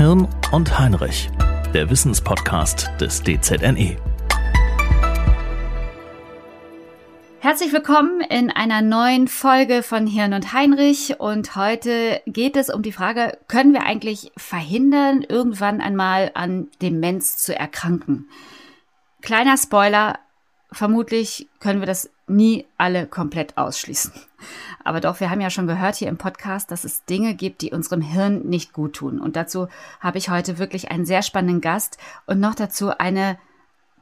Hirn und Heinrich, der Wissenspodcast des DZNE. Herzlich willkommen in einer neuen Folge von Hirn und Heinrich und heute geht es um die Frage, können wir eigentlich verhindern, irgendwann einmal an Demenz zu erkranken? Kleiner Spoiler, vermutlich können wir das nie alle komplett ausschließen. Aber doch, wir haben ja schon gehört hier im Podcast, dass es Dinge gibt, die unserem Hirn nicht gut tun. Und dazu habe ich heute wirklich einen sehr spannenden Gast und noch dazu eine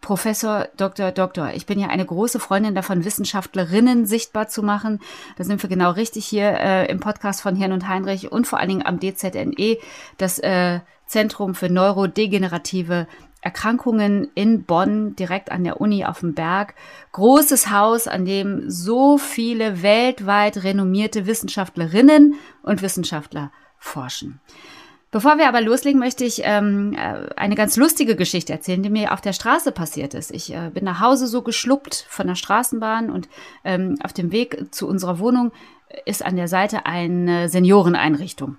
Professor, Doktor, Doktor. Ich bin ja eine große Freundin davon, Wissenschaftlerinnen sichtbar zu machen. Da sind wir genau richtig hier äh, im Podcast von Hirn und Heinrich und vor allen Dingen am DZNE, das äh, Zentrum für neurodegenerative Erkrankungen in Bonn, direkt an der Uni auf dem Berg. Großes Haus, an dem so viele weltweit renommierte Wissenschaftlerinnen und Wissenschaftler forschen. Bevor wir aber loslegen, möchte ich ähm, äh, eine ganz lustige Geschichte erzählen, die mir auf der Straße passiert ist. Ich äh, bin nach Hause so geschluppt von der Straßenbahn und ähm, auf dem Weg zu unserer Wohnung ist an der Seite eine Senioreneinrichtung.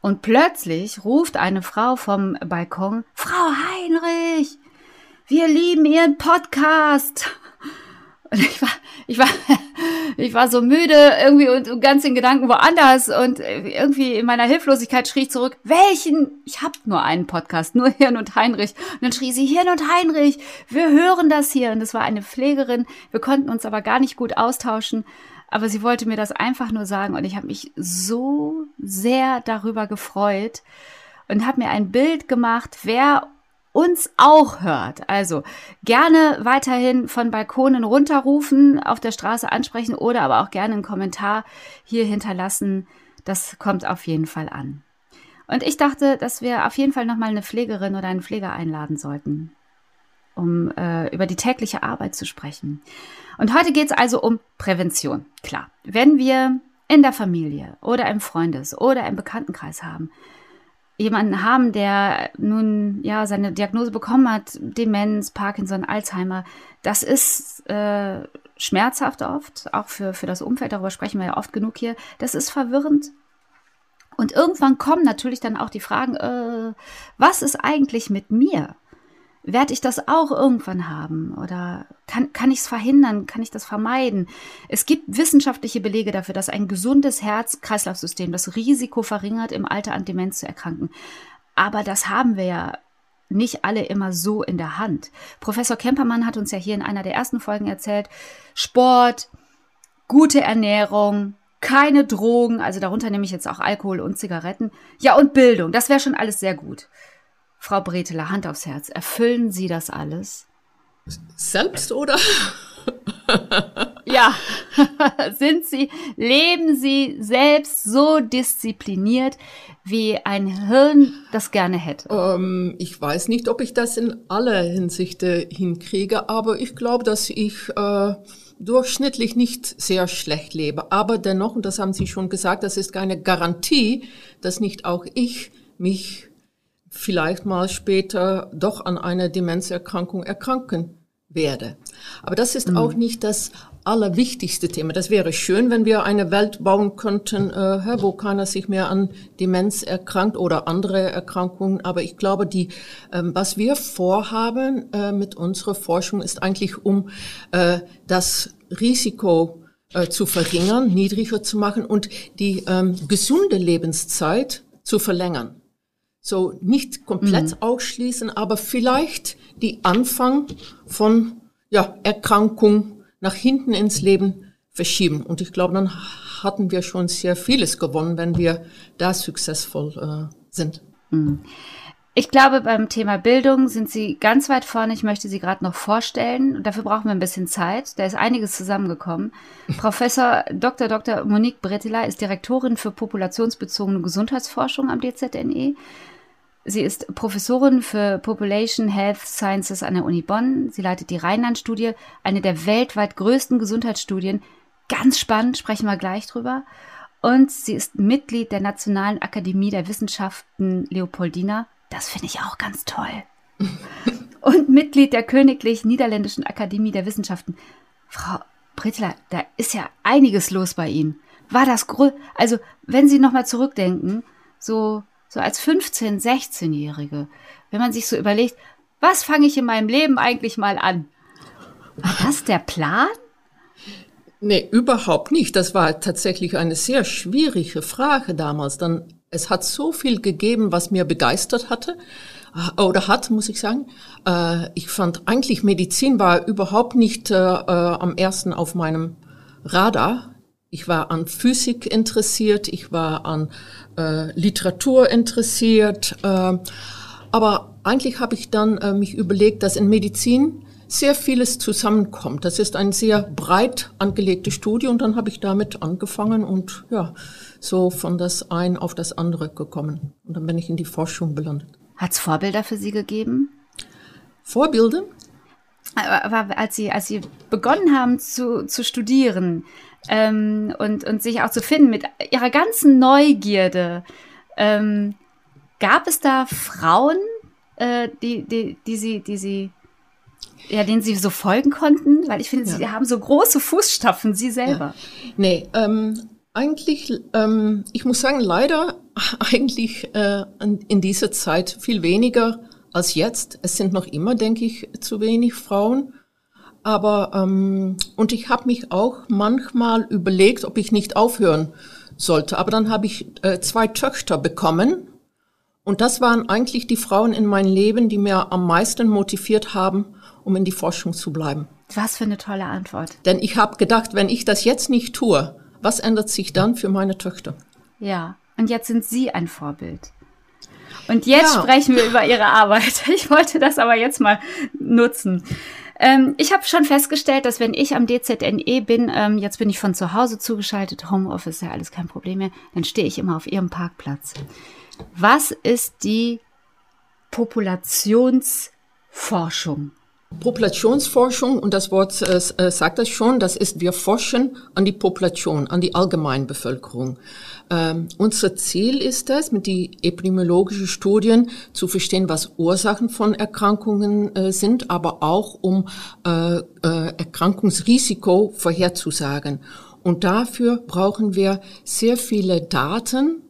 Und plötzlich ruft eine Frau vom Balkon, Frau Heinrich, wir lieben Ihren Podcast. Und ich war, ich war, ich war so müde irgendwie und ganz in Gedanken woanders und irgendwie in meiner Hilflosigkeit schrie ich zurück, welchen? Ich hab nur einen Podcast, nur Hirn und Heinrich. Und dann schrie sie, Hirn und Heinrich, wir hören das hier. Und das war eine Pflegerin. Wir konnten uns aber gar nicht gut austauschen. Aber sie wollte mir das einfach nur sagen und ich habe mich so sehr darüber gefreut und habe mir ein Bild gemacht, wer uns auch hört. Also gerne weiterhin von Balkonen runterrufen, auf der Straße ansprechen oder aber auch gerne einen Kommentar hier hinterlassen. Das kommt auf jeden Fall an. Und ich dachte, dass wir auf jeden Fall nochmal eine Pflegerin oder einen Pfleger einladen sollten, um äh, über die tägliche Arbeit zu sprechen. Und heute geht es also um Prävention. Klar, wenn wir in der Familie oder im Freundes- oder im Bekanntenkreis haben, jemanden haben, der nun ja seine Diagnose bekommen hat, Demenz, Parkinson, Alzheimer, das ist äh, schmerzhaft oft, auch für, für das Umfeld, darüber sprechen wir ja oft genug hier. Das ist verwirrend. Und irgendwann kommen natürlich dann auch die Fragen, äh, was ist eigentlich mit mir? Werde ich das auch irgendwann haben? Oder kann, kann ich es verhindern? Kann ich das vermeiden? Es gibt wissenschaftliche Belege dafür, dass ein gesundes Herz-Kreislauf-System das Risiko verringert, im Alter an Demenz zu erkranken. Aber das haben wir ja nicht alle immer so in der Hand. Professor Kempermann hat uns ja hier in einer der ersten Folgen erzählt, Sport, gute Ernährung, keine Drogen, also darunter nehme ich jetzt auch Alkohol und Zigaretten. Ja, und Bildung, das wäre schon alles sehr gut. Frau Breteler, Hand aufs Herz, erfüllen Sie das alles? Selbst oder? ja, sind Sie, leben Sie selbst so diszipliniert, wie ein Hirn das gerne hätte? Ähm, ich weiß nicht, ob ich das in aller Hinsicht hinkriege, aber ich glaube, dass ich äh, durchschnittlich nicht sehr schlecht lebe. Aber dennoch, und das haben Sie schon gesagt, das ist keine Garantie, dass nicht auch ich mich vielleicht mal später doch an einer Demenzerkrankung erkranken werde. Aber das ist mhm. auch nicht das allerwichtigste Thema. Das wäre schön, wenn wir eine Welt bauen könnten, äh, wo keiner sich mehr an Demenz erkrankt oder andere Erkrankungen. Aber ich glaube, die, ähm, was wir vorhaben äh, mit unserer Forschung ist eigentlich, um äh, das Risiko äh, zu verringern, niedriger zu machen und die ähm, gesunde Lebenszeit zu verlängern. So nicht komplett mhm. ausschließen, aber vielleicht die Anfang von ja, Erkrankung nach hinten ins Leben verschieben. Und ich glaube, dann hatten wir schon sehr vieles gewonnen, wenn wir da successvoll äh, sind. Mhm. Ich glaube, beim Thema Bildung sind Sie ganz weit vorne. Ich möchte Sie gerade noch vorstellen. Dafür brauchen wir ein bisschen Zeit. Da ist einiges zusammengekommen. Professor Dr. Dr. Monique Brettela ist Direktorin für populationsbezogene Gesundheitsforschung am DZNE. Sie ist Professorin für Population Health Sciences an der Uni Bonn. Sie leitet die Rheinland-Studie, eine der weltweit größten Gesundheitsstudien. Ganz spannend, sprechen wir gleich drüber. Und sie ist Mitglied der Nationalen Akademie der Wissenschaften Leopoldina. Das finde ich auch ganz toll. Und Mitglied der Königlich Niederländischen Akademie der Wissenschaften. Frau Brittler, da ist ja einiges los bei Ihnen. War das grö also wenn Sie nochmal zurückdenken, so so als 15-, 16-Jährige, wenn man sich so überlegt, was fange ich in meinem Leben eigentlich mal an? War das der Plan? Nee, überhaupt nicht. Das war tatsächlich eine sehr schwierige Frage damals. Dann, es hat so viel gegeben, was mir begeistert hatte äh, oder hat, muss ich sagen. Äh, ich fand eigentlich Medizin war überhaupt nicht äh, am ersten auf meinem Radar. Ich war an Physik interessiert, ich war an Literatur interessiert, aber eigentlich habe ich dann mich überlegt, dass in Medizin sehr vieles zusammenkommt. Das ist ein sehr breit angelegte Studie und dann habe ich damit angefangen und ja, so von das ein auf das andere gekommen. Und dann bin ich in die Forschung belandet. Hat es Vorbilder für Sie gegeben? Vorbilder? Aber als Sie, als Sie begonnen haben zu, zu studieren ähm, und, und sich auch zu finden mit Ihrer ganzen Neugierde, ähm, gab es da Frauen, äh, die, die, die, Sie, die Sie ja, denen Sie so folgen konnten? Weil ich finde, ja. Sie haben so große Fußstapfen, Sie selber. Ja. Nee, ähm, eigentlich, ähm, ich muss sagen, leider eigentlich äh, in dieser Zeit viel weniger als jetzt. Es sind noch immer, denke ich, zu wenig Frauen. Aber, ähm, und ich habe mich auch manchmal überlegt, ob ich nicht aufhören sollte. Aber dann habe ich äh, zwei Töchter bekommen. Und das waren eigentlich die Frauen in meinem Leben, die mir am meisten motiviert haben, um in die Forschung zu bleiben. Was für eine tolle Antwort. Denn ich habe gedacht, wenn ich das jetzt nicht tue, was ändert sich dann für meine Töchter? Ja, und jetzt sind Sie ein Vorbild. Und jetzt ja. sprechen wir über Ihre Arbeit. Ich wollte das aber jetzt mal nutzen. Ähm, ich habe schon festgestellt, dass wenn ich am DZNE bin, ähm, jetzt bin ich von zu Hause zugeschaltet, Homeoffice ja alles kein Problem mehr, dann stehe ich immer auf Ihrem Parkplatz. Was ist die Populationsforschung? Populationsforschung, und das Wort äh, äh, sagt das schon, das ist, wir forschen an die Population, an die Allgemeinbevölkerung. Ähm, unser Ziel ist es, mit die epidemiologischen Studien zu verstehen, was Ursachen von Erkrankungen äh, sind, aber auch um äh, äh, Erkrankungsrisiko vorherzusagen. Und dafür brauchen wir sehr viele Daten,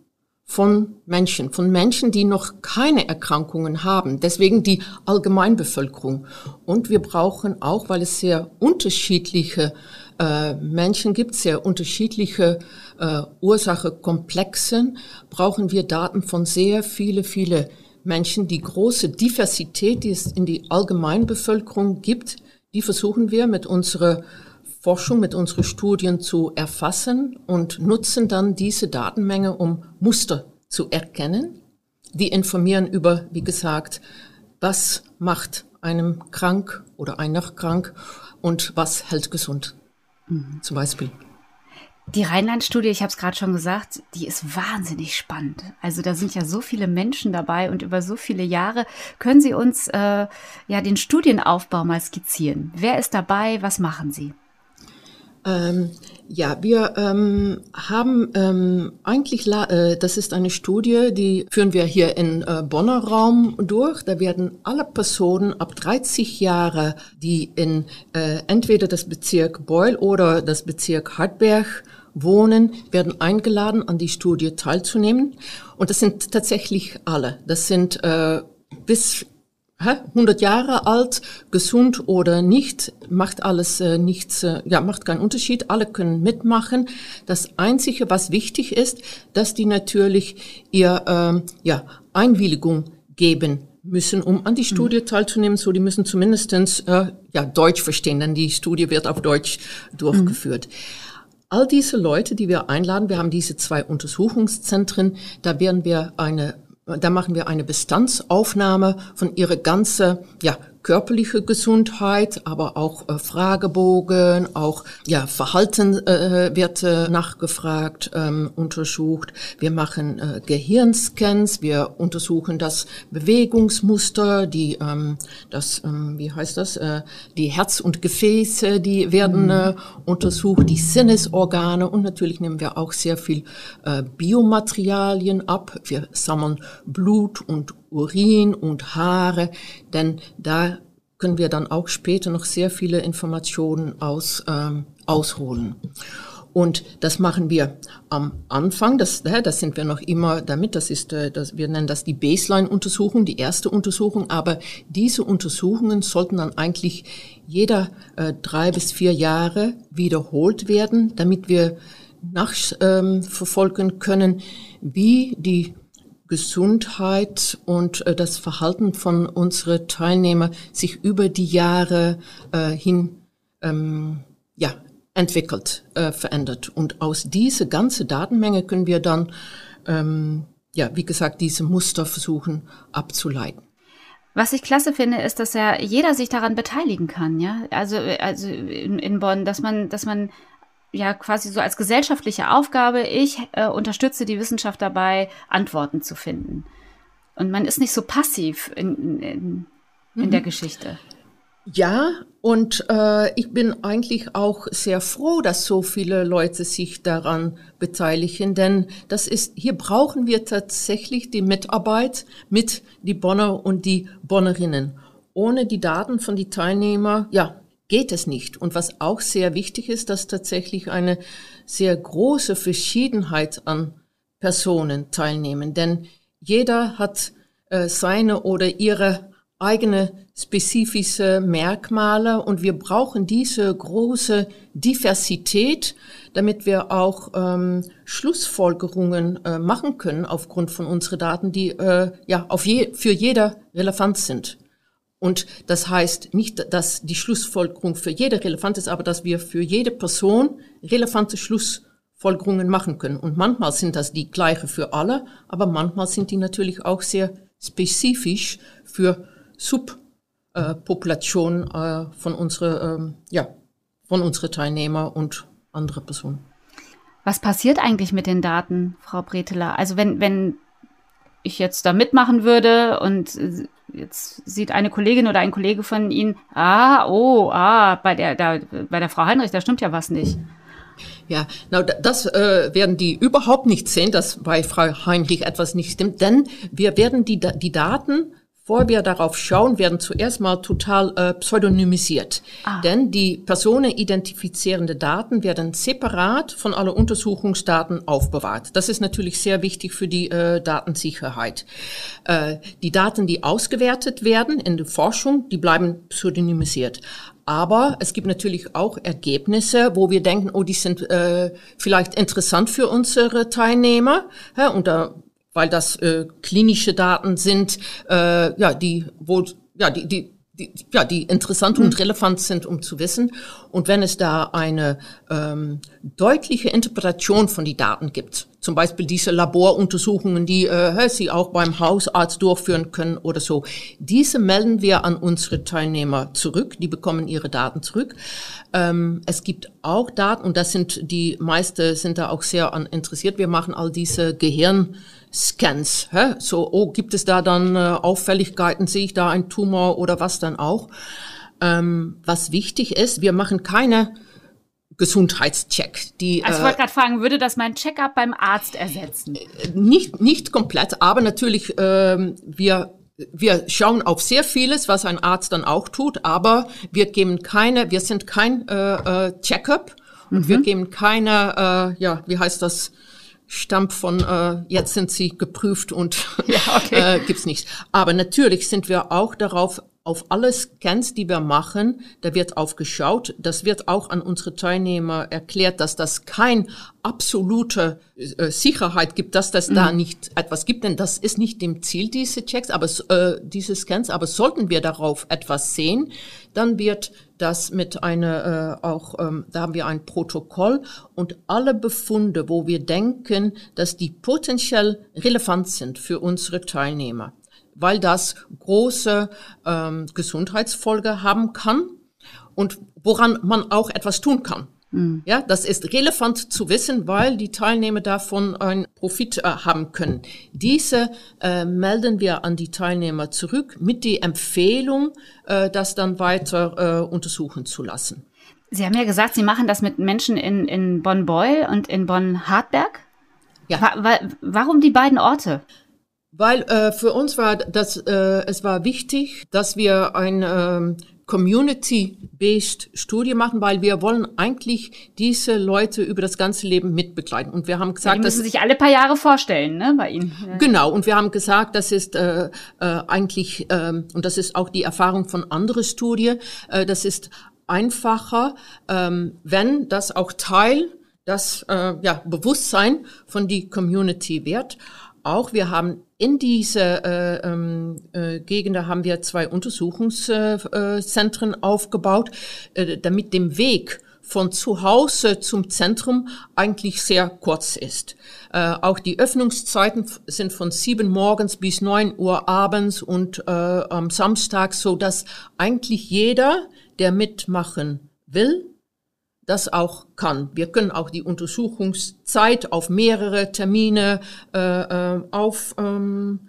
von Menschen, von Menschen, die noch keine Erkrankungen haben. Deswegen die Allgemeinbevölkerung. Und wir brauchen auch, weil es sehr unterschiedliche äh, Menschen gibt, sehr unterschiedliche äh, Ursachekomplexen, brauchen wir Daten von sehr viele, viele Menschen. Die große Diversität, die es in die Allgemeinbevölkerung gibt, die versuchen wir mit unserer Forschung, mit unseren Studien zu erfassen und nutzen dann diese Datenmenge, um Muster zu erkennen. Die informieren über, wie gesagt, was macht einem krank oder einer krank und was hält gesund. Mhm. Zum Beispiel. Die Rheinland-Studie, ich habe es gerade schon gesagt, die ist wahnsinnig spannend. Also da sind ja so viele Menschen dabei und über so viele Jahre. Können Sie uns äh, ja den Studienaufbau mal skizzieren? Wer ist dabei? Was machen Sie? Ähm, ja, wir ähm, haben ähm, eigentlich, äh, das ist eine Studie, die führen wir hier in äh, Bonner Raum durch. Da werden alle Personen ab 30 Jahre, die in äh, entweder das Bezirk Beul oder das Bezirk Hartberg wohnen, werden eingeladen, an die Studie teilzunehmen. Und das sind tatsächlich alle. Das sind äh, bis 100 Jahre alt, gesund oder nicht, macht alles äh, nichts, äh, ja, macht keinen Unterschied. Alle können mitmachen. Das Einzige, was wichtig ist, dass die natürlich ihr, äh, ja, Einwilligung geben müssen, um an die mhm. Studie teilzunehmen. So, die müssen zumindestens äh, ja, Deutsch verstehen, denn die Studie wird auf Deutsch durchgeführt. Mhm. All diese Leute, die wir einladen, wir haben diese zwei Untersuchungszentren, da werden wir eine da machen wir eine Bestandsaufnahme von ihrer ganze ja, körperliche Gesundheit, aber auch äh, Fragebogen, auch ja, Verhalten äh, wird äh, nachgefragt, ähm, untersucht. Wir machen äh, Gehirnscans, wir untersuchen das Bewegungsmuster, die ähm, das ähm, wie heißt das, äh, die Herz und Gefäße, die werden mhm. äh, untersucht, die Sinnesorgane und natürlich nehmen wir auch sehr viel äh, Biomaterialien ab. Wir sammeln Blut und Urin und Haare, denn da können wir dann auch später noch sehr viele Informationen aus, ähm, ausholen. Und das machen wir am Anfang, das, das sind wir noch immer damit, das ist, äh, das, wir nennen das die Baseline-Untersuchung, die erste Untersuchung, aber diese Untersuchungen sollten dann eigentlich jeder äh, drei bis vier Jahre wiederholt werden, damit wir nachverfolgen ähm, können, wie die Gesundheit und äh, das Verhalten von unseren Teilnehmern sich über die Jahre äh, hin ähm, ja, entwickelt, äh, verändert. Und aus dieser ganzen Datenmenge können wir dann, ähm, ja, wie gesagt, diese Muster versuchen abzuleiten. Was ich klasse finde, ist, dass ja jeder sich daran beteiligen kann, ja. Also, also in, in Bonn, dass man, dass man ja quasi so als gesellschaftliche Aufgabe, ich äh, unterstütze die Wissenschaft dabei, Antworten zu finden. Und man ist nicht so passiv in, in, in mhm. der Geschichte. Ja, und äh, ich bin eigentlich auch sehr froh, dass so viele Leute sich daran beteiligen, denn das ist, hier brauchen wir tatsächlich die Mitarbeit mit die Bonner und die Bonnerinnen. Ohne die Daten von die Teilnehmer, ja, geht es nicht. Und was auch sehr wichtig ist, dass tatsächlich eine sehr große Verschiedenheit an Personen teilnehmen, denn jeder hat äh, seine oder ihre eigene spezifische Merkmale und wir brauchen diese große Diversität, damit wir auch ähm, Schlussfolgerungen äh, machen können aufgrund von unseren Daten, die äh, ja auf je, für jeder relevant sind. Und das heißt nicht, dass die Schlussfolgerung für jede relevant ist, aber dass wir für jede Person relevante Schlussfolgerungen machen können. Und manchmal sind das die gleiche für alle, aber manchmal sind die natürlich auch sehr spezifisch für Subpopulation äh, von unsere, ähm, ja, von unsere Teilnehmer und andere Personen. Was passiert eigentlich mit den Daten, Frau Breteler? Also wenn, wenn ich jetzt da mitmachen würde und jetzt sieht eine Kollegin oder ein Kollege von Ihnen, ah, oh, ah, bei der, da, bei der Frau Heinrich, da stimmt ja was nicht. Ja, na, das äh, werden die überhaupt nicht sehen, dass bei Frau Heinrich etwas nicht stimmt, denn wir werden die, die Daten Bevor wir darauf schauen, werden zuerst mal total äh, pseudonymisiert. Ah. Denn die personenidentifizierende Daten werden separat von allen Untersuchungsdaten aufbewahrt. Das ist natürlich sehr wichtig für die äh, Datensicherheit. Äh, die Daten, die ausgewertet werden in der Forschung, die bleiben pseudonymisiert. Aber es gibt natürlich auch Ergebnisse, wo wir denken, oh, die sind äh, vielleicht interessant für unsere Teilnehmer. Ja, und da weil das äh, klinische Daten sind, äh, ja, die, wo, ja, die, die, die, ja, die interessant und mhm. relevant sind, um zu wissen. Und wenn es da eine ähm, deutliche Interpretation von die Daten gibt, zum Beispiel diese Laboruntersuchungen, die äh, Sie auch beim Hausarzt durchführen können oder so, diese melden wir an unsere Teilnehmer zurück. Die bekommen ihre Daten zurück. Ähm, es gibt auch Daten, und das sind die meiste sind da auch sehr an interessiert. Wir machen all diese Gehirn Scans. Hä? So, oh, gibt es da dann äh, Auffälligkeiten? Sehe ich da ein Tumor oder was dann auch? Ähm, was wichtig ist, wir machen keine Gesundheitscheck. Die, also ich wollte äh, gerade fragen, würde das mein Checkup beim Arzt ersetzen? Äh, nicht, nicht komplett, aber natürlich, ähm, wir wir schauen auf sehr vieles, was ein Arzt dann auch tut, aber wir geben keine, wir sind kein äh, äh, Checkup und mhm. wir geben keine, äh, ja, wie heißt das, stammt von äh, jetzt sind sie geprüft und ja, okay. äh, gibt's nicht. Aber natürlich sind wir auch darauf auf alle Scans, die wir machen, da wird aufgeschaut. Das wird auch an unsere Teilnehmer erklärt, dass das kein absolute äh, Sicherheit gibt, dass das mhm. da nicht etwas gibt, denn das ist nicht dem Ziel diese Checks, aber äh, diese Scans. Aber sollten wir darauf etwas sehen, dann wird das mit einer äh, auch ähm, da haben wir ein Protokoll und alle Befunde, wo wir denken, dass die potenziell relevant sind für unsere Teilnehmer weil das große ähm, Gesundheitsfolge haben kann und woran man auch etwas tun kann. Mhm. Ja, das ist relevant zu wissen, weil die Teilnehmer davon einen Profit äh, haben können. Diese äh, melden wir an die Teilnehmer zurück mit der Empfehlung, äh, das dann weiter äh, untersuchen zu lassen. Sie haben ja gesagt, Sie machen das mit Menschen in, in Bonn-Beul und in Bonn-Hartberg. Ja. Wa wa warum die beiden Orte? Weil äh, für uns war das, äh, es war wichtig, dass wir ein ähm, Community-based Studie machen, weil wir wollen eigentlich diese Leute über das ganze Leben mitbegleiten. Und wir haben gesagt, ja, die müssen sich alle paar Jahre vorstellen, ne, bei Ihnen. Ja. Genau. Und wir haben gesagt, das ist äh, äh, eigentlich ähm, und das ist auch die Erfahrung von anderen Studien, äh, das ist einfacher, ähm, wenn das auch Teil das äh, ja, Bewusstsein von die Community wird. Auch wir haben in diese äh, ähm, äh, Gegend haben wir zwei Untersuchungszentren aufgebaut, äh, damit dem Weg von zu Hause zum Zentrum eigentlich sehr kurz ist. Äh, auch die Öffnungszeiten sind von sieben morgens bis neun Uhr abends und äh, am Samstag, so dass eigentlich jeder, der mitmachen will, das auch kann. Wir können auch die Untersuchungszeit auf mehrere Termine äh, äh, aufteilen,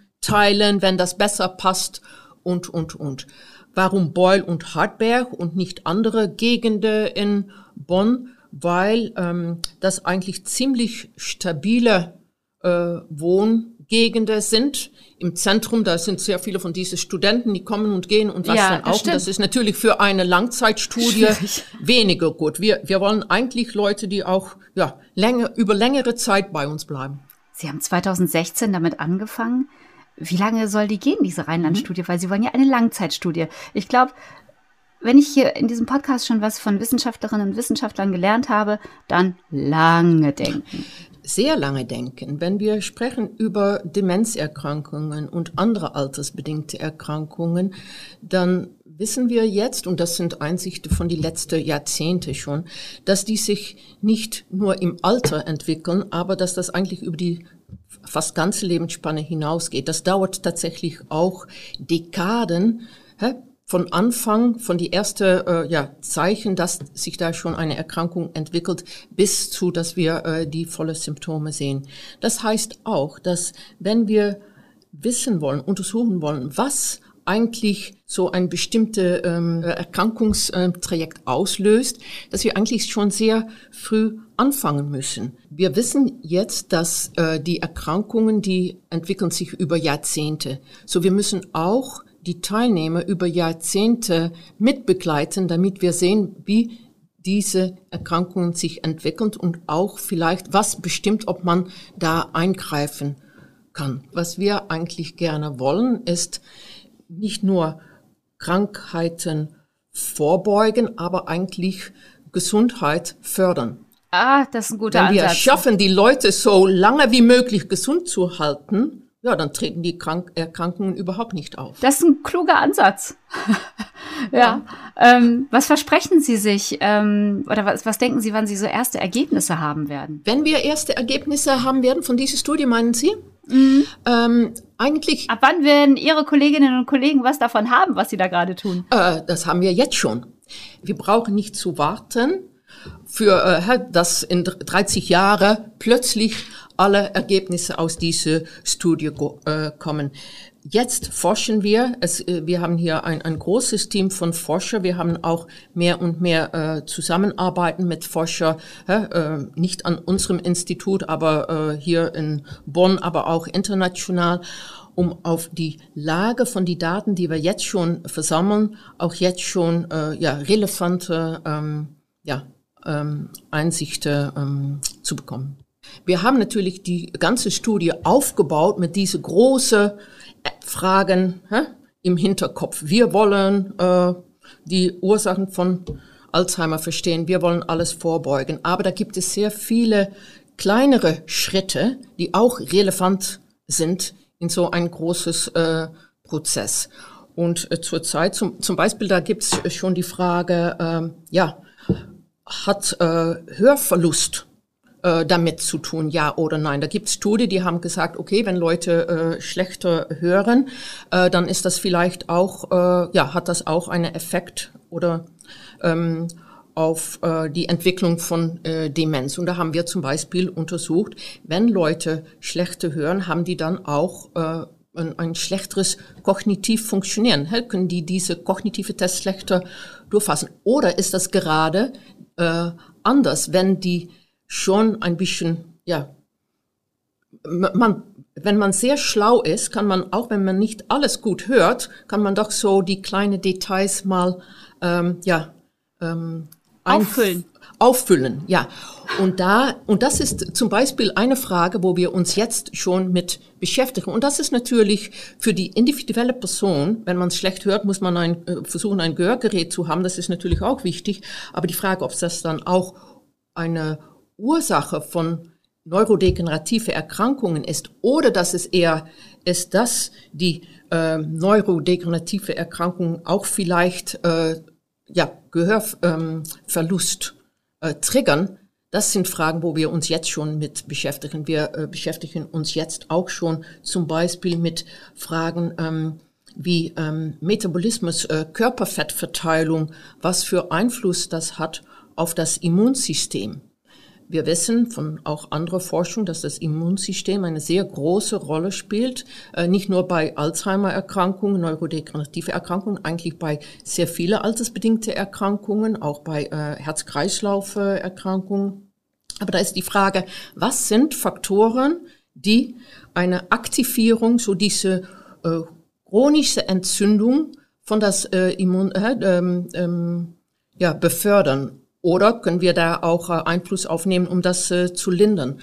ähm, wenn das besser passt und, und, und. Warum Beul und Hartberg und nicht andere Gegenden in Bonn? Weil ähm, das eigentlich ziemlich stabile äh, Wohngegenden sind im Zentrum, da sind sehr viele von diesen Studenten, die kommen und gehen und was ja, dann auch. Das, das ist natürlich für eine Langzeitstudie Schwierig. weniger gut. Wir, wir wollen eigentlich Leute, die auch ja, länger, über längere Zeit bei uns bleiben. Sie haben 2016 damit angefangen. Wie lange soll die gehen, diese Rheinland-Studie? Mhm. Weil Sie wollen ja eine Langzeitstudie. Ich glaube, wenn ich hier in diesem Podcast schon was von Wissenschaftlerinnen und Wissenschaftlern gelernt habe, dann lange denken sehr lange denken. Wenn wir sprechen über Demenzerkrankungen und andere altersbedingte Erkrankungen, dann wissen wir jetzt, und das sind Einsichten von die letzten Jahrzehnte schon, dass die sich nicht nur im Alter entwickeln, aber dass das eigentlich über die fast ganze Lebensspanne hinausgeht. Das dauert tatsächlich auch Dekaden, von Anfang, von die erste äh, ja, Zeichen, dass sich da schon eine Erkrankung entwickelt, bis zu, dass wir äh, die volle Symptome sehen. Das heißt auch, dass wenn wir wissen wollen, untersuchen wollen, was eigentlich so ein bestimmte ähm, Erkrankungstrajekt auslöst, dass wir eigentlich schon sehr früh anfangen müssen. Wir wissen jetzt, dass äh, die Erkrankungen, die entwickeln sich über Jahrzehnte. So wir müssen auch die Teilnehmer über Jahrzehnte mitbegleiten, damit wir sehen, wie diese Erkrankungen sich entwickeln und auch vielleicht, was bestimmt, ob man da eingreifen kann. Was wir eigentlich gerne wollen, ist nicht nur Krankheiten vorbeugen, aber eigentlich Gesundheit fördern. Ah, das ist ein guter Wenn wir Ansatz. schaffen, die Leute so lange wie möglich gesund zu halten, ja, dann treten die Krank Erkrankungen überhaupt nicht auf. Das ist ein kluger Ansatz. ja. ja. Ähm, was versprechen Sie sich ähm, oder was, was denken Sie, wann Sie so erste Ergebnisse haben werden? Wenn wir erste Ergebnisse haben werden von dieser Studie, meinen Sie? Mhm. Ähm, eigentlich. Ab wann werden Ihre Kolleginnen und Kollegen was davon haben, was Sie da gerade tun? Äh, das haben wir jetzt schon. Wir brauchen nicht zu warten für äh, dass in 30 Jahre plötzlich alle Ergebnisse aus dieser Studie äh, kommen. Jetzt forschen wir. Es, äh, wir haben hier ein, ein großes Team von Forscher. Wir haben auch mehr und mehr äh, Zusammenarbeiten mit Forscher, äh, nicht an unserem Institut, aber äh, hier in Bonn, aber auch international um auf die Lage von die Daten, die wir jetzt schon versammeln, auch jetzt schon äh, ja, relevante ähm, ja, ähm, Einsichten ähm, zu bekommen. Wir haben natürlich die ganze Studie aufgebaut mit diese großen äh, Fragen hä, im Hinterkopf. Wir wollen äh, die Ursachen von Alzheimer verstehen. Wir wollen alles vorbeugen. Aber da gibt es sehr viele kleinere Schritte, die auch relevant sind in so ein großes äh, Prozess. Und äh, zurzeit zum, zum Beispiel, da gibt es schon die Frage, äh, ja, hat äh, Hörverlust äh, damit zu tun, ja oder nein. Da gibt es Studien, die haben gesagt, okay, wenn Leute äh, schlechter hören, äh, dann ist das vielleicht auch, äh, ja, hat das auch einen Effekt oder ähm, auf äh, die Entwicklung von äh, Demenz. Und da haben wir zum Beispiel untersucht, wenn Leute schlechter hören, haben die dann auch äh, ein, ein schlechteres kognitiv funktionieren. Können die diese kognitive Tests schlechter durchfassen? Oder ist das gerade äh, anders, wenn die schon ein bisschen, ja, man, wenn man sehr schlau ist, kann man, auch wenn man nicht alles gut hört, kann man doch so die kleinen Details mal, ähm, ja, ähm, auffüllen. Auffüllen, ja. Und da, und das ist zum Beispiel eine Frage, wo wir uns jetzt schon mit beschäftigen. Und das ist natürlich für die individuelle Person, wenn man es schlecht hört, muss man ein, äh, versuchen, ein Gehörgerät zu haben. Das ist natürlich auch wichtig. Aber die Frage, ob das dann auch eine Ursache von neurodegenerative Erkrankungen ist oder dass es eher ist, dass die äh, neurodegenerative Erkrankung auch vielleicht äh, ja, Gehörverlust ähm, äh, triggern, das sind Fragen, wo wir uns jetzt schon mit beschäftigen. Wir äh, beschäftigen uns jetzt auch schon zum Beispiel mit Fragen ähm, wie ähm, Metabolismus, äh, Körperfettverteilung, was für Einfluss das hat auf das Immunsystem. Wir wissen von auch anderer Forschung, dass das Immunsystem eine sehr große Rolle spielt, äh, nicht nur bei Alzheimer-Erkrankungen, neurodegenerative Erkrankungen, eigentlich bei sehr vielen altersbedingte Erkrankungen, auch bei äh, Herz-Kreislauf-Erkrankungen. Aber da ist die Frage, was sind Faktoren, die eine Aktivierung, so diese äh, chronische Entzündung von das Immun, äh, ähm, ähm, ja, befördern? Oder können wir da auch äh, Einfluss aufnehmen, um das äh, zu lindern?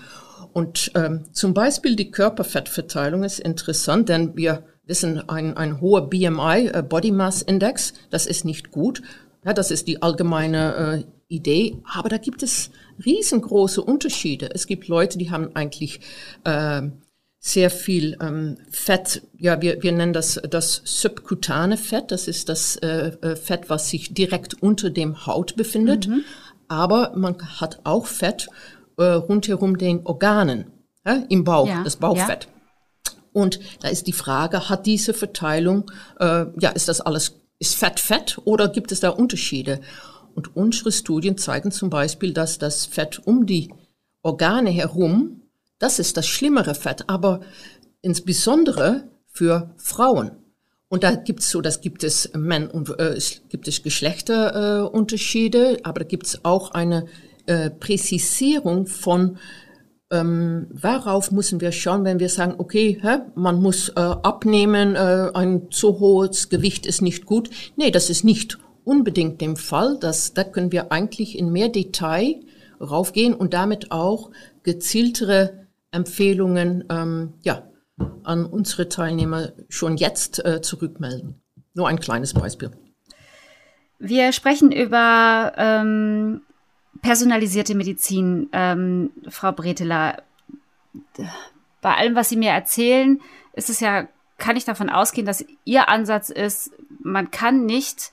Und ähm, zum Beispiel die Körperfettverteilung ist interessant, denn wir wissen, ein, ein hoher BMI, äh, Body Mass Index, das ist nicht gut. Ja, das ist die allgemeine äh, Idee. Aber da gibt es riesengroße Unterschiede. Es gibt Leute, die haben eigentlich äh, sehr viel ähm, Fett, ja, wir, wir nennen das das subkutane Fett, das ist das äh, äh, Fett, was sich direkt unter dem Haut befindet, mhm. aber man hat auch Fett äh, rundherum den Organen, ja, im Bauch, ja, das Bauchfett. Ja. Und da ist die Frage, hat diese Verteilung, äh, ja, ist das alles, ist Fett Fett oder gibt es da Unterschiede? Und unsere Studien zeigen zum Beispiel, dass das Fett um die Organe herum das ist das schlimmere Fett, aber insbesondere für Frauen. Und da gibt es so, das gibt es Männer und äh, gibt es Geschlechterunterschiede, äh, aber da gibt es auch eine äh, Präzisierung von ähm, worauf müssen wir schauen, wenn wir sagen, okay, hä, man muss äh, abnehmen, äh, ein zu hohes Gewicht ist nicht gut. Nee, das ist nicht unbedingt dem Fall. Das, da können wir eigentlich in mehr Detail raufgehen und damit auch gezieltere Empfehlungen ähm, ja, an unsere Teilnehmer schon jetzt äh, zurückmelden. Nur ein kleines Beispiel. Wir sprechen über ähm, personalisierte Medizin, ähm, Frau Breteler. Bei allem, was Sie mir erzählen, ist es ja, kann ich davon ausgehen, dass Ihr Ansatz ist, man kann nicht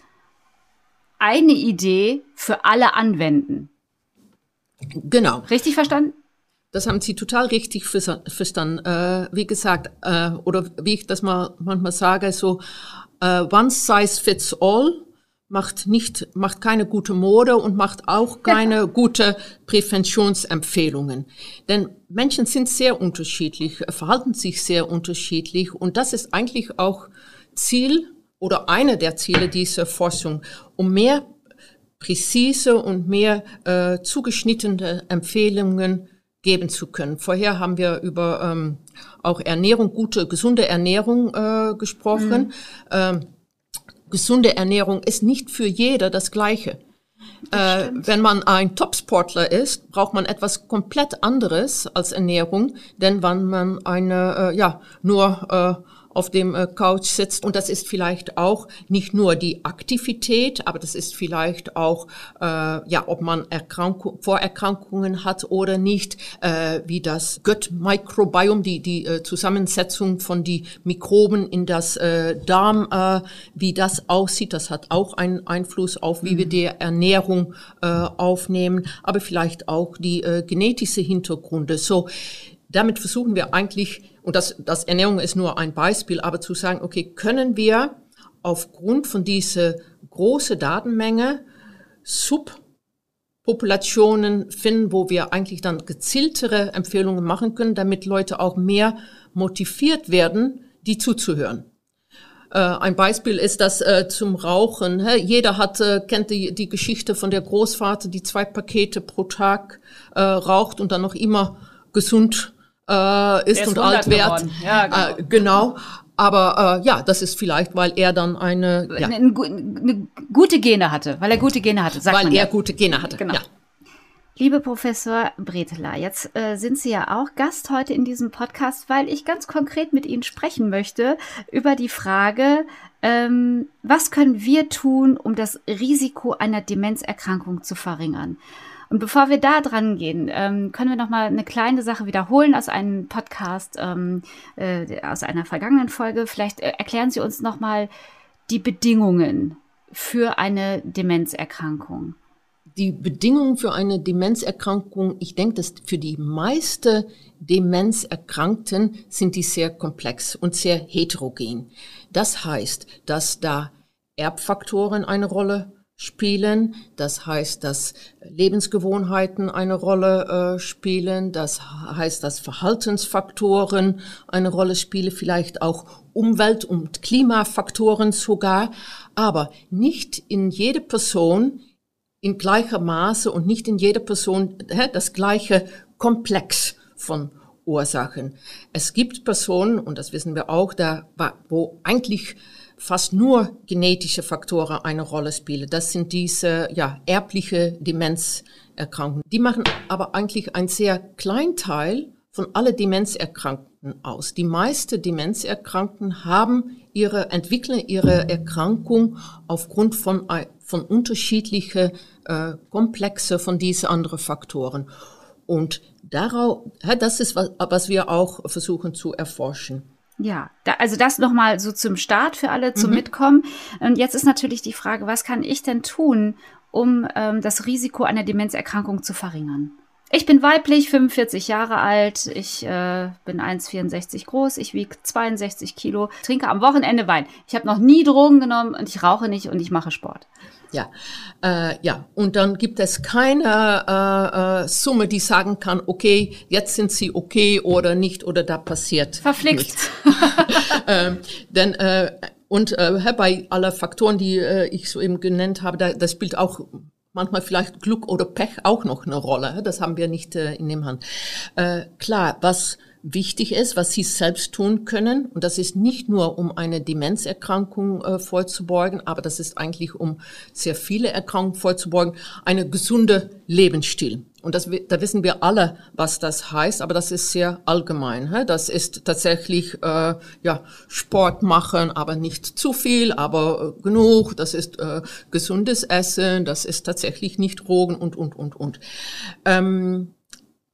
eine Idee für alle anwenden. Genau. Richtig verstanden? Das haben Sie total richtig verstanden. Äh, wie gesagt, äh, oder wie ich das mal manchmal sage, so äh, one size fits all macht nicht, macht keine gute Mode und macht auch keine ja. gute Präventionsempfehlungen. Denn Menschen sind sehr unterschiedlich, verhalten sich sehr unterschiedlich und das ist eigentlich auch Ziel oder eine der Ziele dieser Forschung, um mehr präzise und mehr äh, zugeschnittene Empfehlungen geben zu können. Vorher haben wir über ähm, auch Ernährung, gute, gesunde Ernährung äh, gesprochen. Mhm. Ähm, gesunde Ernährung ist nicht für jeder das Gleiche. Äh, wenn man ein Topsportler ist, braucht man etwas komplett anderes als Ernährung, denn wenn man eine, äh, ja, nur äh, auf dem äh, Couch sitzt. Und das ist vielleicht auch nicht nur die Aktivität, aber das ist vielleicht auch, äh, ja, ob man Erkrankung, Vorerkrankungen hat oder nicht, äh, wie das Gut-Microbiom, die, die äh, Zusammensetzung von die Mikroben in das äh, Darm, äh, wie das aussieht. Das hat auch einen Einfluss auf, wie mhm. wir die Ernährung äh, aufnehmen, aber vielleicht auch die äh, genetische Hintergründe. So, damit versuchen wir eigentlich und das, das Ernährung ist nur ein Beispiel, aber zu sagen, okay, können wir aufgrund von dieser großen Datenmenge Subpopulationen finden, wo wir eigentlich dann gezieltere Empfehlungen machen können, damit Leute auch mehr motiviert werden, die zuzuhören. Äh, ein Beispiel ist das äh, zum Rauchen. Jeder hat, äh, kennt die, die Geschichte von der Großvater, die zwei Pakete pro Tag äh, raucht und dann noch immer gesund äh, ist und alt wird. Ja, genau. Äh, genau. Aber äh, ja, das ist vielleicht, weil er dann eine, ja. eine, eine, gute Gene hatte, weil er gute Gene hatte, sagt weil man. Weil er ja. gute Gene hatte, genau. Ja. Liebe Professor Bretela, jetzt äh, sind Sie ja auch Gast heute in diesem Podcast, weil ich ganz konkret mit Ihnen sprechen möchte über die Frage, ähm, was können wir tun, um das Risiko einer Demenzerkrankung zu verringern? Und bevor wir da dran gehen, ähm, können wir noch mal eine kleine Sache wiederholen aus einem Podcast ähm, äh, aus einer vergangenen Folge. Vielleicht äh, erklären Sie uns noch mal die Bedingungen für eine Demenzerkrankung die Bedingungen für eine Demenzerkrankung, ich denke, dass für die meisten Demenzerkrankten sind die sehr komplex und sehr heterogen. Das heißt, dass da Erbfaktoren eine Rolle spielen. Das heißt, dass Lebensgewohnheiten eine Rolle äh, spielen. Das heißt, dass Verhaltensfaktoren eine Rolle spielen, vielleicht auch Umwelt- und Klimafaktoren sogar. Aber nicht in jede Person in gleicher Maße und nicht in jeder Person das gleiche Komplex von Ursachen. Es gibt Personen, und das wissen wir auch, da, wo eigentlich fast nur genetische Faktoren eine Rolle spielen. Das sind diese ja, erbliche Demenzerkrankungen. Die machen aber eigentlich einen sehr kleinen Teil von alle Demenzerkrankten aus. Die meisten Demenzerkrankten haben ihre, entwickeln ihre Erkrankung aufgrund von, von unterschiedlichen äh, Komplexe von diesen anderen Faktoren. Und darauf, das ist was, was wir auch versuchen zu erforschen. Ja, da, also das nochmal so zum Start für alle zum mhm. Mitkommen. Und jetzt ist natürlich die Frage, was kann ich denn tun, um ähm, das Risiko einer Demenzerkrankung zu verringern? Ich bin weiblich, 45 Jahre alt, ich äh, bin 1,64 groß, ich wiege 62 Kilo, trinke am Wochenende Wein. Ich habe noch nie Drogen genommen und ich rauche nicht und ich mache Sport. Ja, äh, ja. Und dann gibt es keine äh, äh, Summe, die sagen kann, okay, jetzt sind sie okay oder nicht oder da passiert Verflixt. ähm, denn äh, und äh, bei aller Faktoren, die äh, ich soeben genannt habe, da, das spielt auch manchmal vielleicht Glück oder Pech auch noch eine Rolle. Das haben wir nicht äh, in dem Hand. Äh, klar, was wichtig ist, was sie selbst tun können. Und das ist nicht nur, um eine Demenzerkrankung äh, vorzubeugen, aber das ist eigentlich, um sehr viele Erkrankungen vorzubeugen, eine gesunde Lebensstil. Und das, da wissen wir alle, was das heißt, aber das ist sehr allgemein. He? Das ist tatsächlich äh, ja Sport machen, aber nicht zu viel, aber äh, genug. Das ist äh, gesundes Essen, das ist tatsächlich nicht Drogen und und und und. Ähm,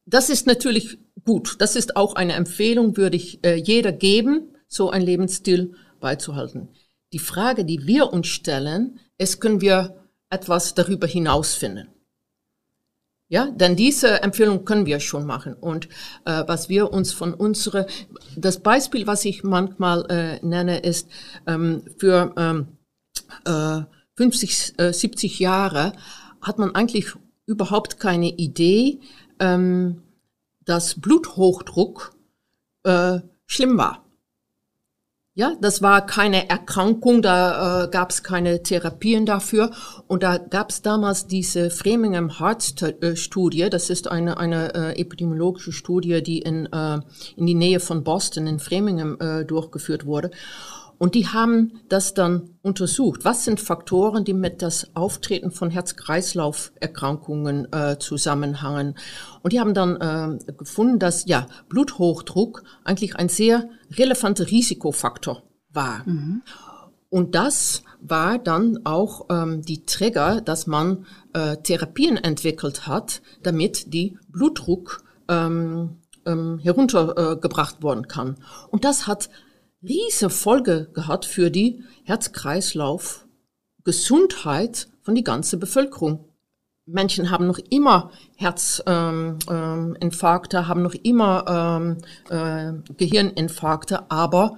das ist natürlich gut. Das ist auch eine Empfehlung, würde ich äh, jeder geben, so ein Lebensstil beizuhalten. Die Frage, die wir uns stellen, ist, können wir etwas darüber hinaus finden? Ja, denn diese Empfehlung können wir schon machen. Und äh, was wir uns von unsere, das Beispiel, was ich manchmal äh, nenne, ist ähm, für ähm, äh, 50, äh, 70 Jahre hat man eigentlich überhaupt keine Idee, ähm, dass Bluthochdruck äh, schlimm war. Ja, das war keine Erkrankung, da äh, gab es keine Therapien dafür. Und da gab es damals diese Framingham Heart Studie. Das ist eine, eine äh, epidemiologische Studie, die in, äh, in die Nähe von Boston in Framingham äh, durchgeführt wurde. Und die haben das dann untersucht. Was sind Faktoren, die mit das Auftreten von Herz-Kreislauf-Erkrankungen äh, zusammenhängen? Und die haben dann äh, gefunden, dass ja Bluthochdruck eigentlich ein sehr relevanter Risikofaktor war. Mhm. Und das war dann auch ähm, die Trigger, dass man äh, Therapien entwickelt hat, damit die Blutdruck ähm, ähm, heruntergebracht worden kann. Und das hat riese Folge gehabt für die Herz-Kreislauf Gesundheit von die ganze Bevölkerung. Menschen haben noch immer Herzinfarkte, ähm, ähm, haben noch immer ähm, äh, Gehirninfarkte, aber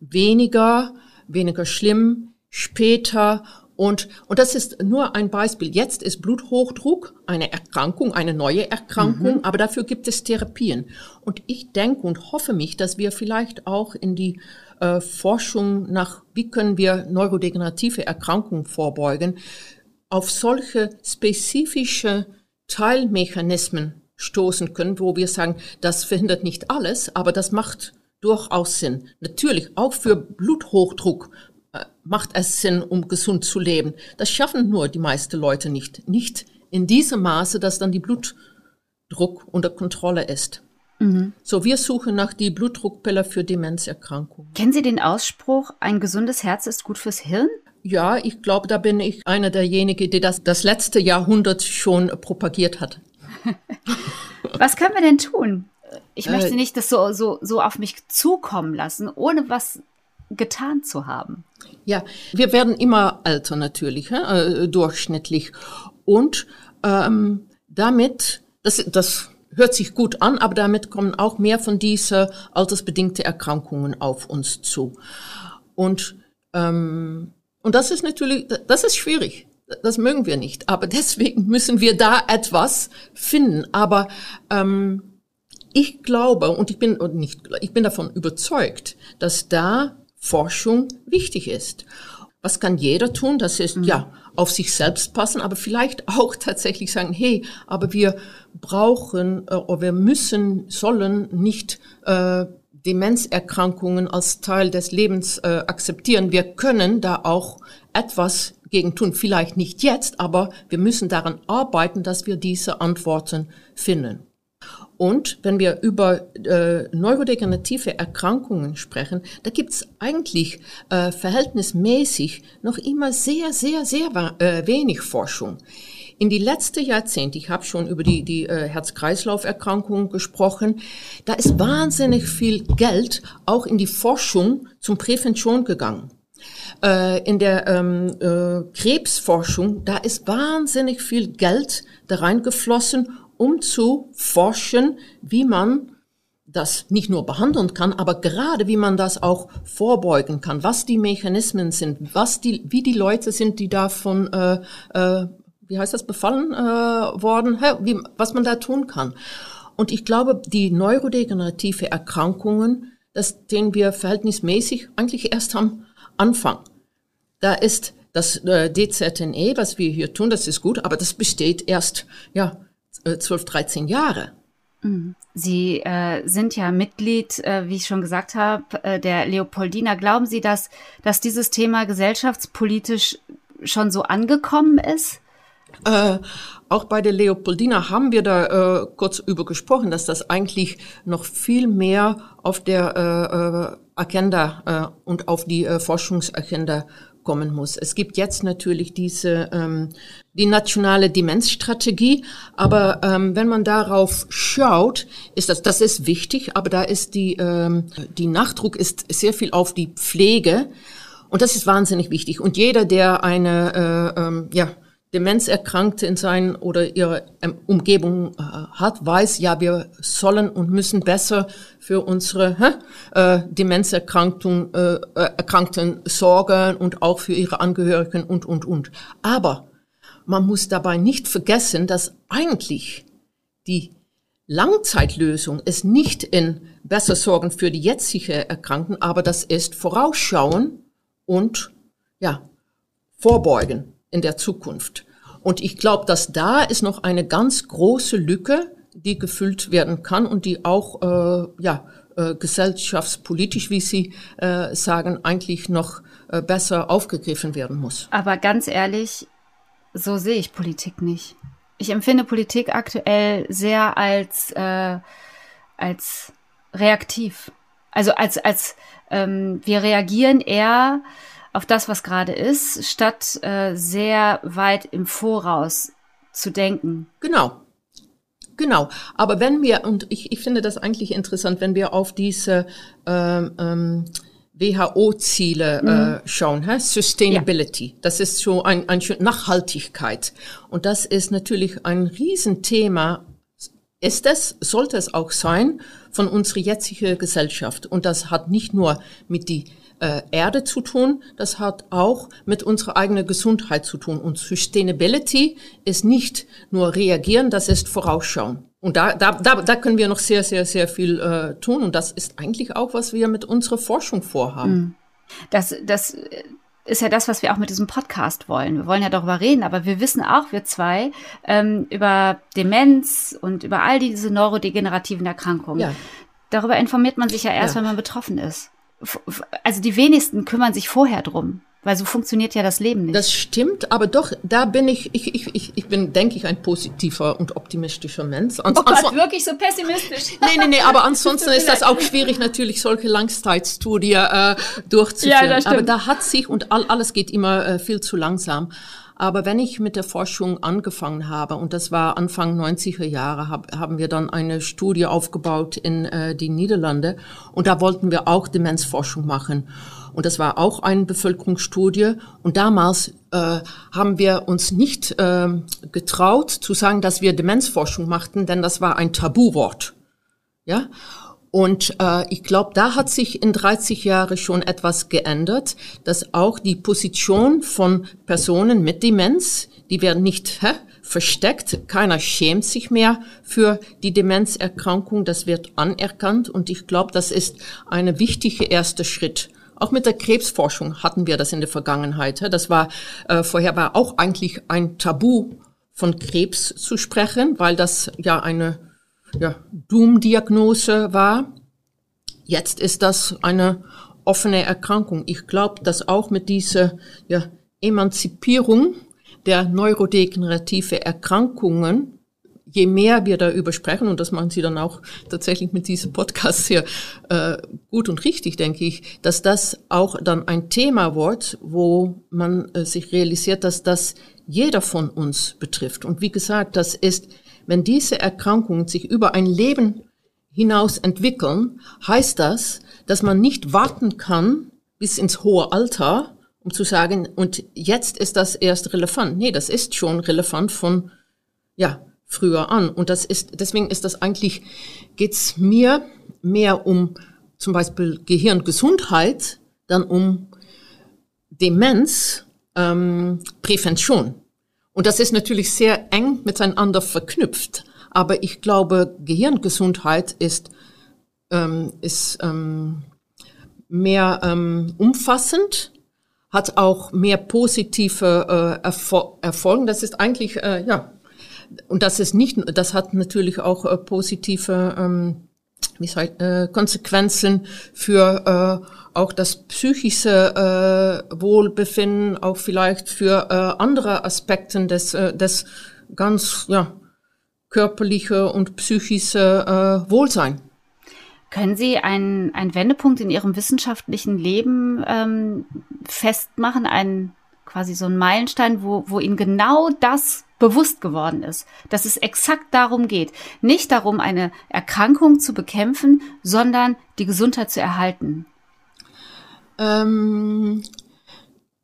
weniger, weniger schlimm, später und, und das ist nur ein Beispiel. Jetzt ist Bluthochdruck eine Erkrankung, eine neue Erkrankung, mhm. aber dafür gibt es Therapien. Und ich denke und hoffe mich, dass wir vielleicht auch in die äh, Forschung nach, wie können wir neurodegenerative Erkrankungen vorbeugen, auf solche spezifische Teilmechanismen stoßen können, wo wir sagen, das verhindert nicht alles, aber das macht durchaus Sinn. Natürlich auch für Bluthochdruck macht es Sinn, um gesund zu leben. Das schaffen nur die meisten Leute nicht. Nicht in diesem Maße, dass dann die Blutdruck unter Kontrolle ist. Mhm. So, wir suchen nach die Blutdruckpille für Demenzerkrankungen. Kennen Sie den Ausspruch, ein gesundes Herz ist gut fürs Hirn? Ja, ich glaube, da bin ich einer derjenigen, die das das letzte Jahrhundert schon propagiert hat. was können wir denn tun? Ich möchte äh, nicht das so, so, so auf mich zukommen lassen, ohne was getan zu haben. Ja, wir werden immer älter natürlich, äh, durchschnittlich. Und ähm, damit, das, das hört sich gut an, aber damit kommen auch mehr von diesen altersbedingten Erkrankungen auf uns zu. Und, ähm, und das ist natürlich, das ist schwierig. Das mögen wir nicht. Aber deswegen müssen wir da etwas finden. Aber ähm, ich glaube und ich bin und nicht, ich bin davon überzeugt, dass da Forschung wichtig ist. Was kann jeder tun? Das ist mhm. ja auf sich selbst passen, aber vielleicht auch tatsächlich sagen, hey, aber wir brauchen äh, oder wir müssen, sollen nicht äh, Demenzerkrankungen als Teil des Lebens äh, akzeptieren. Wir können da auch etwas gegen tun. Vielleicht nicht jetzt, aber wir müssen daran arbeiten, dass wir diese Antworten finden. Und wenn wir über äh, neurodegenerative Erkrankungen sprechen, da gibt's eigentlich äh, verhältnismäßig noch immer sehr, sehr, sehr äh, wenig Forschung. In die letzten Jahrzehnte, ich habe schon über die, die äh, Herz-Kreislauf-Erkrankungen gesprochen, da ist wahnsinnig viel Geld auch in die Forschung zum Prävention gegangen. Äh, in der ähm, äh, Krebsforschung, da ist wahnsinnig viel Geld da reingeflossen, um zu forschen, wie man das nicht nur behandeln kann, aber gerade wie man das auch vorbeugen kann, was die Mechanismen sind, was die, wie die Leute sind, die davon, äh, äh, wie heißt das, befallen äh, worden, wie, was man da tun kann. Und ich glaube, die neurodegenerative Erkrankungen, das denen wir verhältnismäßig eigentlich erst am Anfang. Da ist das äh, DZNE, was wir hier tun, das ist gut, aber das besteht erst ja 12, äh, 13 Jahre. Mhm. Sie äh, sind ja Mitglied, äh, wie ich schon gesagt habe, äh, der Leopoldina. Glauben Sie, dass, dass dieses Thema gesellschaftspolitisch schon so angekommen ist? Äh, auch bei der Leopoldina haben wir da äh, kurz über gesprochen, dass das eigentlich noch viel mehr auf der äh, äh Agenda äh, und auf die Forschungsagenda kommen muss. Es gibt jetzt natürlich diese ähm, die nationale Demenzstrategie, aber ähm, wenn man darauf schaut, ist das das ist wichtig, aber da ist die ähm, die Nachdruck ist sehr viel auf die Pflege und das ist wahnsinnig wichtig. Und jeder, der eine äh, ähm, ja Demenzerkrankte in seinen oder ihrer ähm, Umgebung äh, hat, weiß, ja, wir sollen und müssen besser für unsere äh, Demenzerkrankten äh, äh, Erkrankten sorgen und auch für ihre Angehörigen und, und, und. Aber man muss dabei nicht vergessen, dass eigentlich die Langzeitlösung ist nicht in besser sorgen für die jetzige Erkrankten, aber das ist vorausschauen und ja, vorbeugen in der Zukunft. Und ich glaube, dass da ist noch eine ganz große Lücke, die gefüllt werden kann und die auch äh, ja, äh, gesellschaftspolitisch, wie Sie äh, sagen, eigentlich noch äh, besser aufgegriffen werden muss. Aber ganz ehrlich, so sehe ich Politik nicht. Ich empfinde Politik aktuell sehr als, äh, als reaktiv. Also als, als ähm, wir reagieren eher auf das, was gerade ist, statt äh, sehr weit im Voraus zu denken. Genau. Genau, aber wenn wir, und ich, ich finde das eigentlich interessant, wenn wir auf diese ähm, ähm, WHO-Ziele mhm. äh, schauen, hä? Sustainability, ja. das ist so ein, ein Nachhaltigkeit. Und das ist natürlich ein Riesenthema, ist es, sollte es auch sein, von unserer jetzigen Gesellschaft. Und das hat nicht nur mit die äh, Erde zu tun, das hat auch mit unserer eigenen Gesundheit zu tun. Und Sustainability ist nicht nur reagieren, das ist vorausschauen. Und da, da, da, da können wir noch sehr, sehr, sehr viel äh, tun. Und das ist eigentlich auch, was wir mit unserer Forschung vorhaben. Hm. Das, das ist ja das, was wir auch mit diesem Podcast wollen. Wir wollen ja darüber reden, aber wir wissen auch, wir zwei, ähm, über Demenz und über all diese neurodegenerativen Erkrankungen. Ja. Darüber informiert man sich ja erst, ja. wenn man betroffen ist. Also die wenigsten kümmern sich vorher drum. Weil so funktioniert ja das Leben nicht. Das stimmt, aber doch, da bin ich, ich, ich, ich, ich bin, denke ich, ein positiver und optimistischer Mensch. Ans oh Gott, wirklich so pessimistisch. nee, nee, nee, aber ansonsten ist das auch schwierig, natürlich solche Langzeitstudie äh, durchzuführen. Ja, das stimmt. Aber da hat sich, und all, alles geht immer äh, viel zu langsam. Aber wenn ich mit der Forschung angefangen habe, und das war Anfang 90er Jahre, hab, haben wir dann eine Studie aufgebaut in äh, die Niederlande und da wollten wir auch Demenzforschung machen. Und das war auch eine Bevölkerungsstudie. Und damals äh, haben wir uns nicht äh, getraut zu sagen, dass wir Demenzforschung machten, denn das war ein Tabuwort. Ja. Und äh, ich glaube, da hat sich in 30 Jahren schon etwas geändert, dass auch die Position von Personen mit Demenz, die werden nicht hä, versteckt, keiner schämt sich mehr für die Demenzerkrankung, das wird anerkannt und ich glaube, das ist ein wichtiger erster Schritt. Auch mit der Krebsforschung hatten wir das in der Vergangenheit. Das war äh, vorher war auch eigentlich ein Tabu von Krebs zu sprechen, weil das ja eine ja, Doom-Diagnose war. Jetzt ist das eine offene Erkrankung. Ich glaube, dass auch mit dieser ja, Emanzipierung der neurodegenerative Erkrankungen je mehr wir darüber sprechen, und das machen Sie dann auch tatsächlich mit diesem Podcast sehr äh, gut und richtig, denke ich, dass das auch dann ein Thema wird, wo man äh, sich realisiert, dass das jeder von uns betrifft. Und wie gesagt, das ist, wenn diese Erkrankungen sich über ein Leben hinaus entwickeln, heißt das, dass man nicht warten kann bis ins hohe Alter, um zu sagen, und jetzt ist das erst relevant. Nee, das ist schon relevant von, ja, früher an. Und das ist, deswegen ist das eigentlich, geht's mir mehr um zum Beispiel Gehirngesundheit, dann um Demenz, ähm, Prävention. Und das ist natürlich sehr eng miteinander verknüpft. Aber ich glaube, Gehirngesundheit ist, ähm, ist ähm, mehr ähm, umfassend, hat auch mehr positive äh, Erfol Erfolge. Das ist eigentlich, äh, ja, und das ist nicht, das hat natürlich auch äh, positive ähm, wie sagt, äh, Konsequenzen für äh, auch das psychische äh, Wohlbefinden, auch vielleicht für äh, andere Aspekte des, äh, des ganz ja, körperliche und psychische äh, Wohlsein. Können Sie einen, einen Wendepunkt in Ihrem wissenschaftlichen Leben ähm, festmachen, einen quasi so einen Meilenstein, wo, wo Ihnen genau das bewusst geworden ist, dass es exakt darum geht, nicht darum, eine Erkrankung zu bekämpfen, sondern die Gesundheit zu erhalten? Ähm,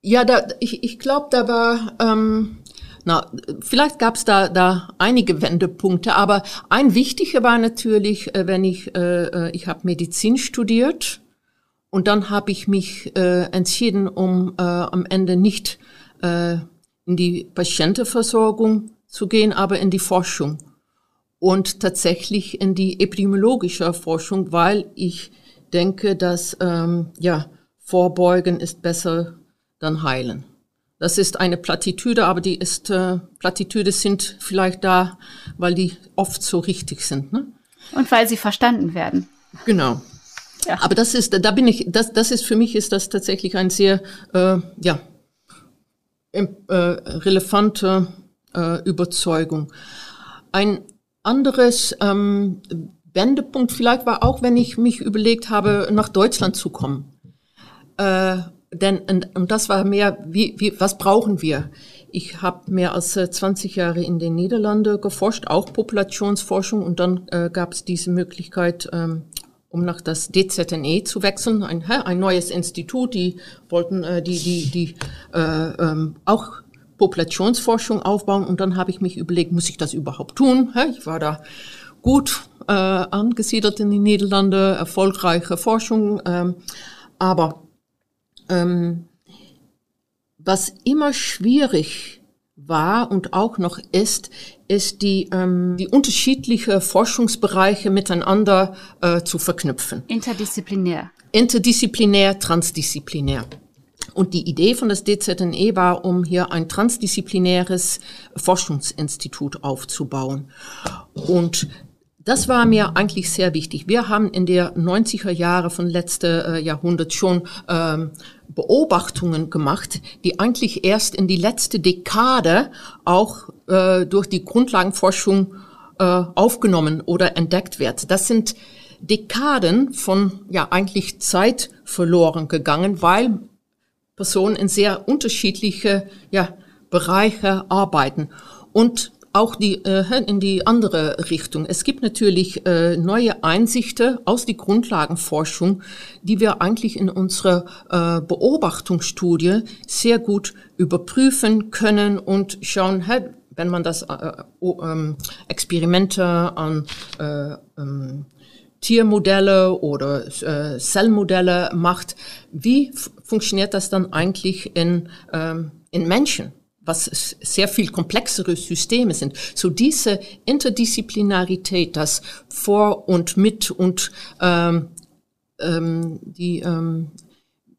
ja, da, ich, ich glaube, da war, ähm, na, vielleicht gab es da, da einige Wendepunkte, aber ein wichtiger war natürlich, äh, wenn ich, äh, äh ich habe Medizin studiert und dann habe ich mich äh, entschieden, um äh, am Ende nicht äh, in die Patientenversorgung zu gehen, aber in die Forschung. Und tatsächlich in die epidemiologische Forschung, weil ich denke, dass ähm, ja vorbeugen ist besser dann heilen. Das ist eine Plattitüde, aber die ist äh, Plattitüde sind vielleicht da, weil die oft so richtig sind, ne? Und weil sie verstanden werden. Genau. Ja. Aber das ist, da bin ich, das, das ist für mich ist das tatsächlich ein sehr, äh, ja, äh, relevante äh, Überzeugung. Ein anderes ähm, Wendepunkt vielleicht war auch, wenn ich mich überlegt habe, nach Deutschland zu kommen. Äh, denn und, und das war mehr, wie, wie, was brauchen wir? Ich habe mehr als 20 äh, Jahre in den Niederlanden geforscht, auch Populationsforschung, und dann äh, gab es diese Möglichkeit, ähm, um nach das DZNE zu wechseln, ein, ein neues Institut, die wollten äh, die, die, die äh, ähm, auch Populationsforschung aufbauen und dann habe ich mich überlegt, muss ich das überhaupt tun? Ich war da gut äh, angesiedelt in den Niederlanden, erfolgreiche Forschung, ähm, aber ähm, was immer schwierig war und auch noch ist, ist die, ähm, die unterschiedliche Forschungsbereiche miteinander äh, zu verknüpfen. Interdisziplinär. Interdisziplinär, transdisziplinär. Und die Idee von das DZNE war, um hier ein transdisziplinäres Forschungsinstitut aufzubauen. Und das war mir eigentlich sehr wichtig. Wir haben in der 90er Jahre von letzter äh, Jahrhundert schon ähm, Beobachtungen gemacht, die eigentlich erst in die letzte Dekade auch äh, durch die Grundlagenforschung äh, aufgenommen oder entdeckt wird. Das sind Dekaden von ja eigentlich Zeit verloren gegangen, weil Personen in sehr unterschiedliche ja, Bereiche arbeiten. Und auch die, äh, in die andere Richtung. Es gibt natürlich äh, neue Einsichten aus der Grundlagenforschung, die wir eigentlich in unserer äh, Beobachtungsstudie sehr gut überprüfen können und schauen, hey, wenn man das äh, äh, Experimente an äh, ähm, Tiermodelle oder äh, Zellmodelle macht, wie funktioniert das dann eigentlich in, ähm, in Menschen? Was sehr viel komplexere Systeme sind. So diese Interdisziplinarität, das vor und mit und ähm, ähm, die ähm,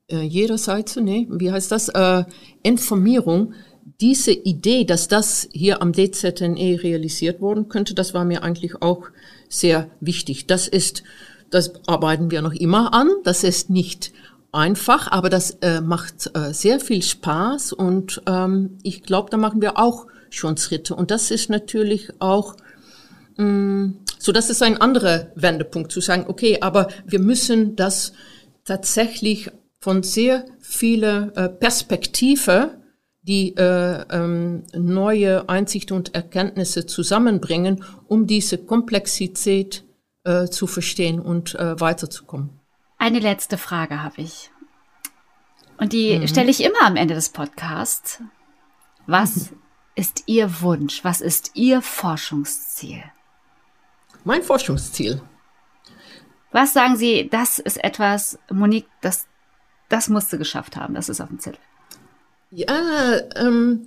äh, jederseits, nee, wie heißt das, äh, Informierung, diese Idee, dass das hier am DZNE realisiert worden könnte, das war mir eigentlich auch sehr wichtig. Das ist, das arbeiten wir noch immer an. Das ist nicht einfach, aber das äh, macht äh, sehr viel Spaß und ähm, ich glaube, da machen wir auch schon Schritte. Und das ist natürlich auch, mh, mm, so das ist ein anderer Wendepunkt zu sagen, okay, aber wir müssen das tatsächlich von sehr viele äh, Perspektive die äh, ähm, neue Einsichten und Erkenntnisse zusammenbringen, um diese Komplexität äh, zu verstehen und äh, weiterzukommen. Eine letzte Frage habe ich. Und die mhm. stelle ich immer am Ende des Podcasts. Was ist Ihr Wunsch? Was ist Ihr Forschungsziel? Mein Forschungsziel. Was sagen Sie, das ist etwas, Monique, das, das musst du geschafft haben, das ist auf dem Zettel. Ja, ähm,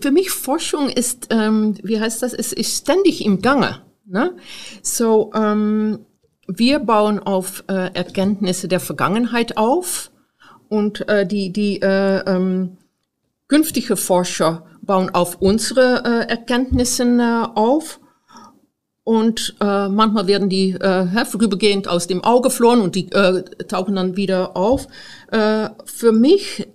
für mich Forschung ist, ähm, wie heißt das, es ist ständig im Gange. Ne? So, ähm, wir bauen auf äh, Erkenntnisse der Vergangenheit auf und äh, die, die äh, ähm, künftige Forscher bauen auf unsere äh, Erkenntnissen äh, auf. Und äh, manchmal werden die äh, vorübergehend aus dem Auge verloren und die äh, tauchen dann wieder auf. Äh, für mich,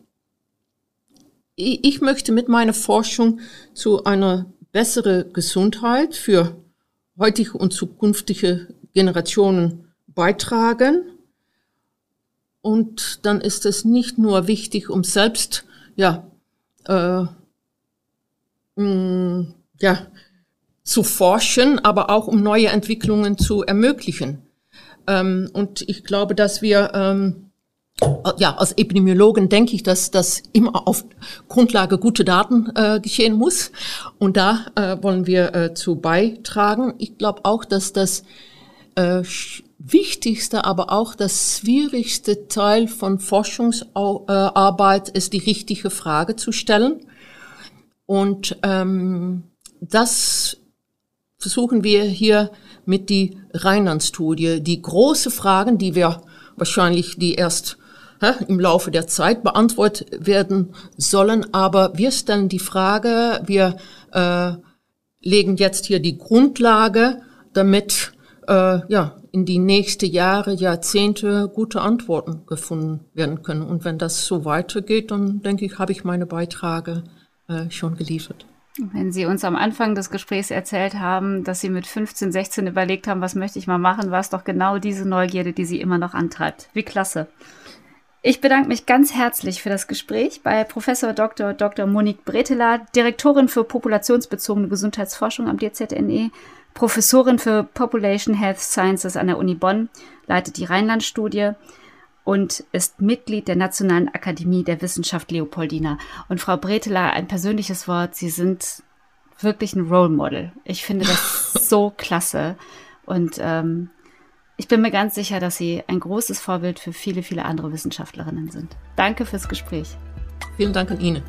ich, ich möchte mit meiner Forschung zu einer besseren Gesundheit für heutige und zukünftige Generationen beitragen. Und dann ist es nicht nur wichtig, um selbst, ja, äh, mh, mm, ja, zu forschen, aber auch um neue Entwicklungen zu ermöglichen. Ähm, und ich glaube, dass wir, ähm, ja, als Epidemiologen denke ich, dass das immer auf Grundlage gute Daten äh, geschehen muss. Und da äh, wollen wir äh, zu beitragen. Ich glaube auch, dass das äh, wichtigste, aber auch das schwierigste Teil von Forschungsarbeit ist, die richtige Frage zu stellen. Und ähm, das versuchen wir hier mit die Rheinland-Studie. Die große Fragen, die wir wahrscheinlich die erst hä, im Laufe der Zeit beantwortet werden sollen, aber wir stellen die Frage, wir äh, legen jetzt hier die Grundlage, damit äh, ja, in die nächsten Jahre, Jahrzehnte gute Antworten gefunden werden können. Und wenn das so weitergeht, dann denke ich, habe ich meine Beiträge äh, schon geliefert. Wenn Sie uns am Anfang des Gesprächs erzählt haben, dass Sie mit 15, 16 überlegt haben, was möchte ich mal machen, war es doch genau diese Neugierde, die Sie immer noch antreibt. Wie klasse. Ich bedanke mich ganz herzlich für das Gespräch bei Professor Dr. Dr. Monique Bretela, Direktorin für populationsbezogene Gesundheitsforschung am DZNE Professorin für Population Health Sciences an der Uni Bonn, leitet die Rheinland-Studie und ist Mitglied der Nationalen Akademie der Wissenschaft Leopoldina. Und Frau Bretela, ein persönliches Wort, Sie sind wirklich ein Role Model. Ich finde das so klasse. Und ähm, ich bin mir ganz sicher, dass Sie ein großes Vorbild für viele, viele andere Wissenschaftlerinnen sind. Danke fürs Gespräch. Vielen Dank an Ihnen.